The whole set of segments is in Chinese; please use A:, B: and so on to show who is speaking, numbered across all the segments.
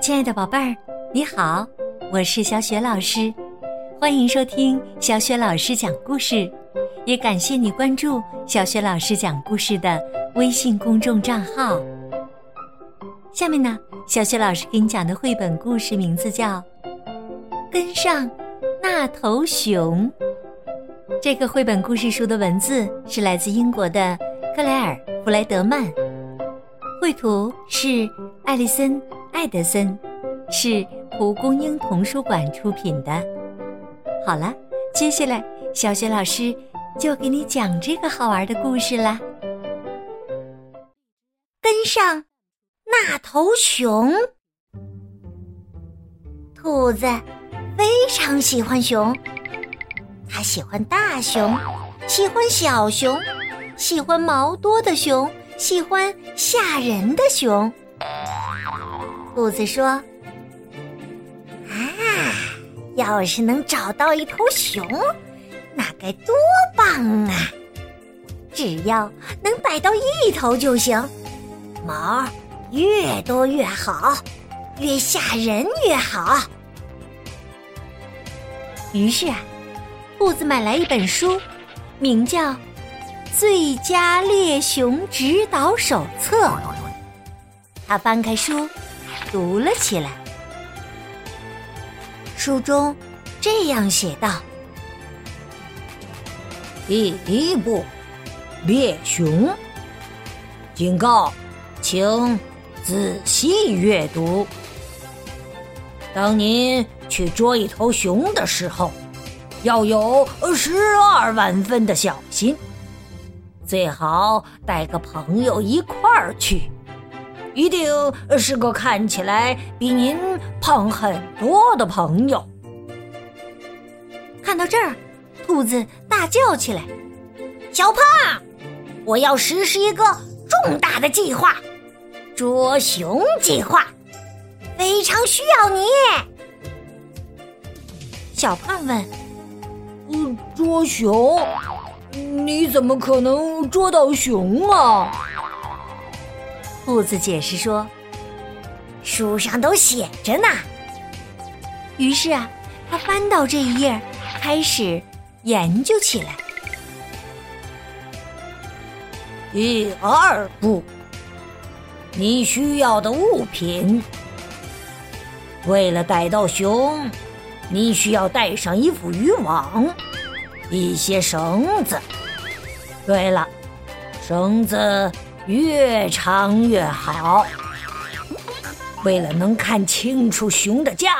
A: 亲爱的宝贝儿，你好，我是小雪老师，欢迎收听小雪老师讲故事，也感谢你关注小雪老师讲故事的微信公众账号。下面呢，小雪老师给你讲的绘本故事名字叫《跟上那头熊》。这个绘本故事书的文字是来自英国的克莱尔·弗莱德曼，绘图是艾丽森·艾德森，是蒲公英童书馆出品的。好了，接下来小雪老师就给你讲这个好玩的故事啦。
B: 跟上那头熊，兔子非常喜欢熊。它喜欢大熊，喜欢小熊，喜欢毛多的熊，喜欢吓人的熊。兔子说：“啊，要是能找到一头熊，那该多棒啊！只要能逮到一头就行，毛越多越好，越吓人越好。”
A: 于是啊。兔子买来一本书，名叫《最佳猎熊指导手册》。他翻开书，读了起来。书中这样写道：“
C: 第一步，猎熊。警告，请仔细阅读。当您去捉一头熊的时候。”要有十二万分的小心，最好带个朋友一块儿去，一定是个看起来比您胖很多的朋友。
B: 看到这儿，兔子大叫起来：“小胖，我要实施一个重大的计划——捉熊计划，非常需要你。”
A: 小胖问。
C: 嗯捉熊？你怎么可能捉到熊啊？
A: 兔子解释说：“
B: 书上都写着呢。”
A: 于是啊，他翻到这一页，开始研究起来。
C: 第二步，你需要的物品。为了逮到熊。你需要带上一副渔网，一些绳子。对了，绳子越长越好。为了能看清楚熊的家，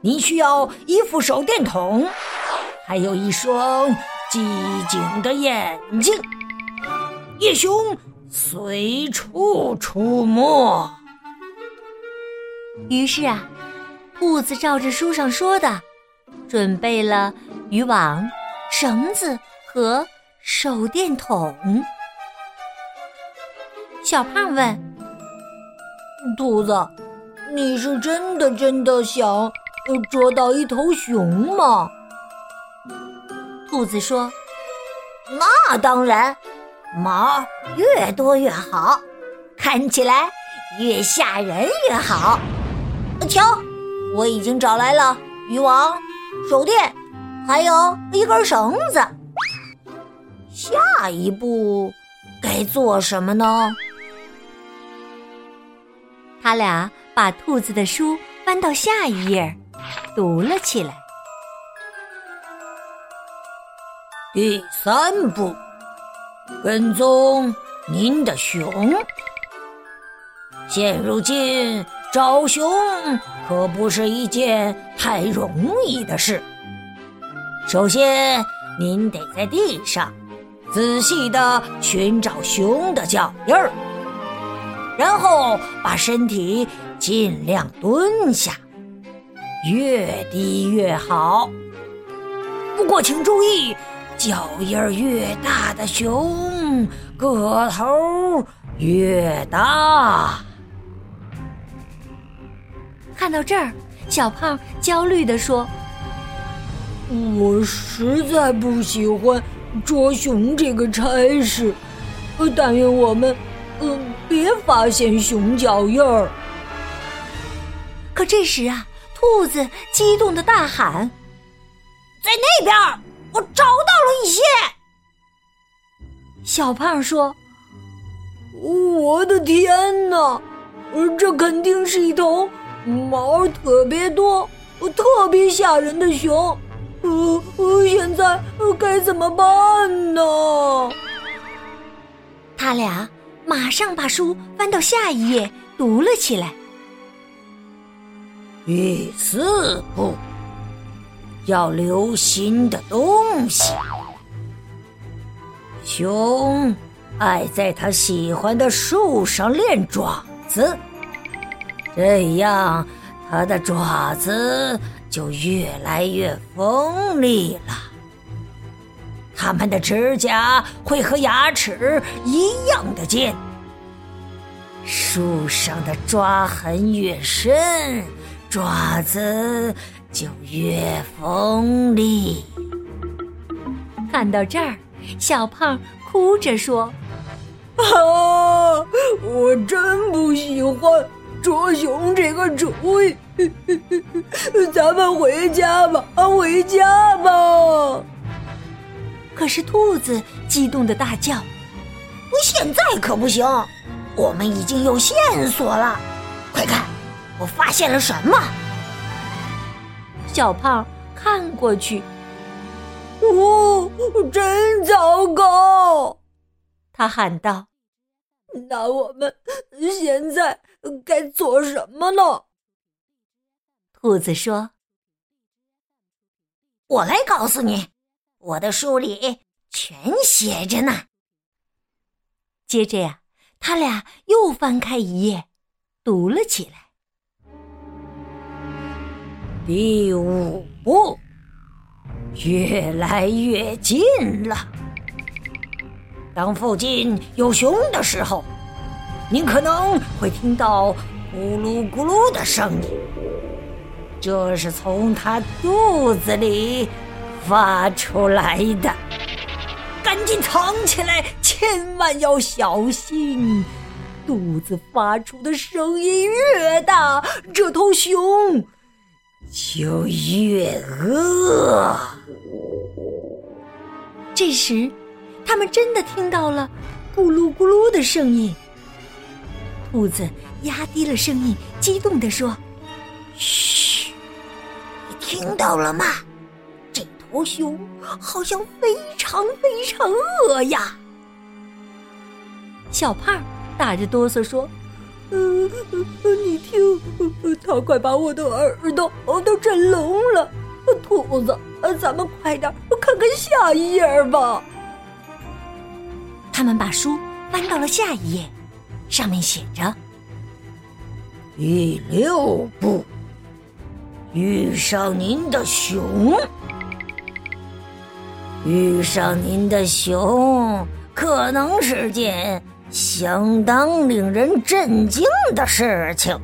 C: 你需要一副手电筒，还有一双机警的眼睛。夜熊随处出没。
A: 于是啊。兔子照着书上说的，准备了渔网、绳子和手电筒。小胖问：“
C: 兔子，你是真的真的想捉到一头熊吗？”
B: 兔子说：“那当然，毛越多越好，看起来越吓人越好。瞧。”我已经找来了渔网、手电，还有一根绳子。下一步该做什么呢？
A: 他俩把兔子的书翻到下一页，读了起来。
C: 第三步，跟踪您的熊。现如今。找熊可不是一件太容易的事。首先，您得在地上仔细的寻找熊的脚印儿，然后把身体尽量蹲下，越低越好。不过，请注意，脚印儿越大的熊，个头越大。
A: 看到这儿，小胖焦虑地说：“
C: 我实在不喜欢捉熊这个差事，但愿我们嗯，别发现熊脚印儿。
A: 可这时啊，兔子激动的大喊：“
B: 在那边，我找到了一些。”
A: 小胖说：“
C: 我的天哪，这肯定是一头毛特别多、特别吓人的熊。呃，现在该怎么办呢？”
A: 他俩马上把书翻到下一页，读了起来。
C: 第四步，要留新的东西。熊爱在它喜欢的树上练爪子，这样它的爪子就越来越锋利了。它们的指甲会和牙齿一样的尖。树上的抓痕越深。爪子就越锋利。
A: 看到这儿，小胖哭着说：“
C: 啊，我真不喜欢捉熊这个主意。咱们回家吧，回家吧。”
A: 可是兔子激动的大叫：“
B: 现在可不行！我们已经有线索了，快看！”我发现了什么？
A: 小胖看过去，
C: 哦，真糟糕！
A: 他喊道：“
C: 那我们现在该做什么呢？”
A: 兔子说：“
B: 我来告诉你，我的书里全写着呢。”
A: 接着呀，他俩又翻开一页，读了起来。
C: 第五步，越来越近了。当附近有熊的时候，您可能会听到咕噜咕噜的声音，这是从它肚子里发出来的。赶紧藏起来，千万要小心。肚子发出的声音越大，这头熊。就越饿。
A: 这时，他们真的听到了咕噜咕噜的声音。兔子压低了声音，激动地说：“
B: 嘘，你听到了吗？这头熊好像非常非常饿呀！”
A: 小胖打着哆嗦说。
C: 呃，你听，它快把我的耳朵都震聋了。兔子，咱们快点看看下一页吧。
A: 他们把书翻到了下一页，上面写着：“
C: 第六步，遇上您的熊，遇上您的熊可能是件。”相当令人震惊的事情，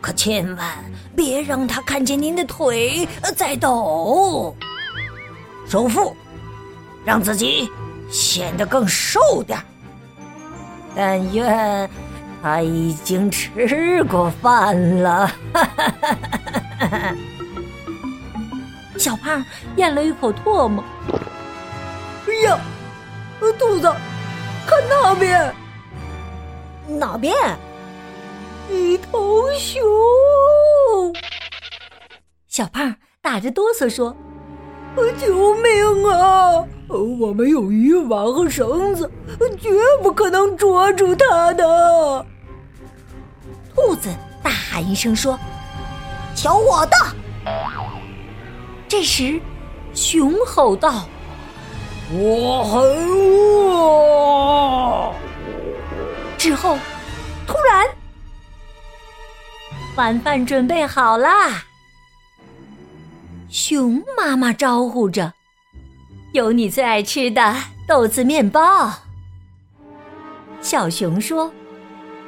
C: 可千万别让他看见您的腿在抖。首富，让自己显得更瘦点但愿他已经吃过饭了。
A: 小胖咽了一口唾沫。
C: 哎呀，肚子！看那边，
B: 哪边？
C: 一头熊！
A: 小胖打着哆嗦说：“
C: 救命啊！我们有渔网和绳子，绝不可能捉住它的。”
A: 兔子大喊一声说：“
B: 瞧我的！”
A: 这时，熊吼道。
C: 我很饿。
A: 之后，突然，晚饭准备好啦。熊妈妈招呼着：“有你最爱吃的豆子面包。”小熊说：“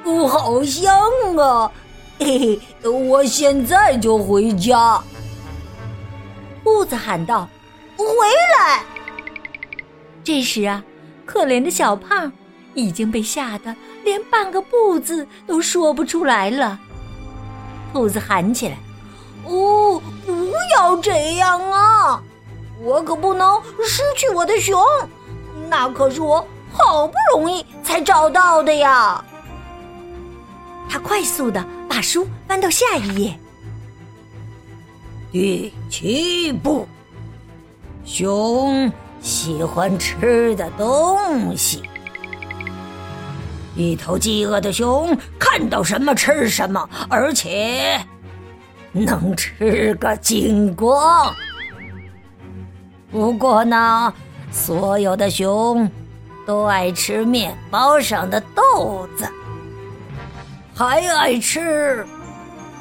C: 哦，好香啊！嘿嘿，我现在就回家。”
A: 兔子喊道：“
B: 回来！”
A: 这时啊，可怜的小胖已经被吓得连半个不字都说不出来了。兔子喊起来：“
C: 哦，不要这样啊！我可不能失去我的熊，那可是我好不容易才找到的呀！”
A: 他快速的把书翻到下一页。
C: 第七步，熊喜欢吃的东西。一头饥饿的熊看到什么吃什么，而且能吃个精光。不过呢，所有的熊都爱吃面包上的豆子，还爱吃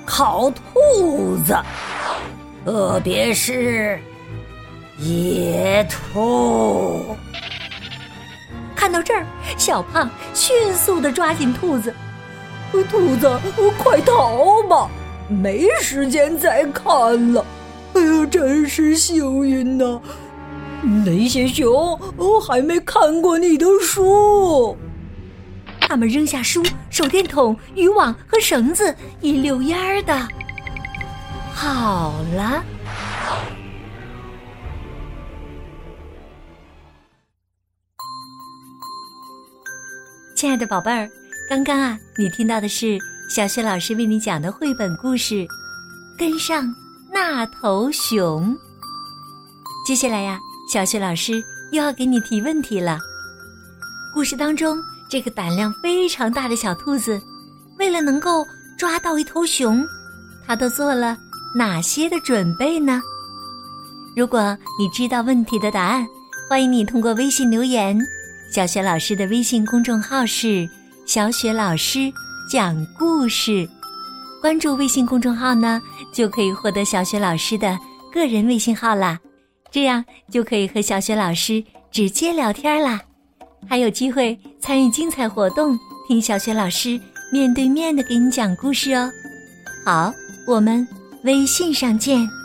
C: 烤兔子，特别是野兔。
A: 看到这儿，小胖迅速的抓紧兔子，
D: 兔子，快逃吧！没时间再看了。哎呀，真是幸运呐！那些熊我还没看过你的书。
A: 他们扔下书、手电筒、渔网和绳子，一溜烟儿的好了。亲爱的宝贝儿，刚刚啊，你听到的是小雪老师为你讲的绘本故事《跟上那头熊》。接下来呀，小雪老师又要给你提问题了。故事当中，这个胆量非常大的小兔子，为了能够抓到一头熊，它都做了哪些的准备呢？如果你知道问题的答案，欢迎你通过微信留言。小雪老师的微信公众号是“小雪老师讲故事”，关注微信公众号呢，就可以获得小雪老师的个人微信号啦，这样就可以和小雪老师直接聊天啦，还有机会参与精彩活动，听小雪老师面对面的给你讲故事哦。好，我们微信上见。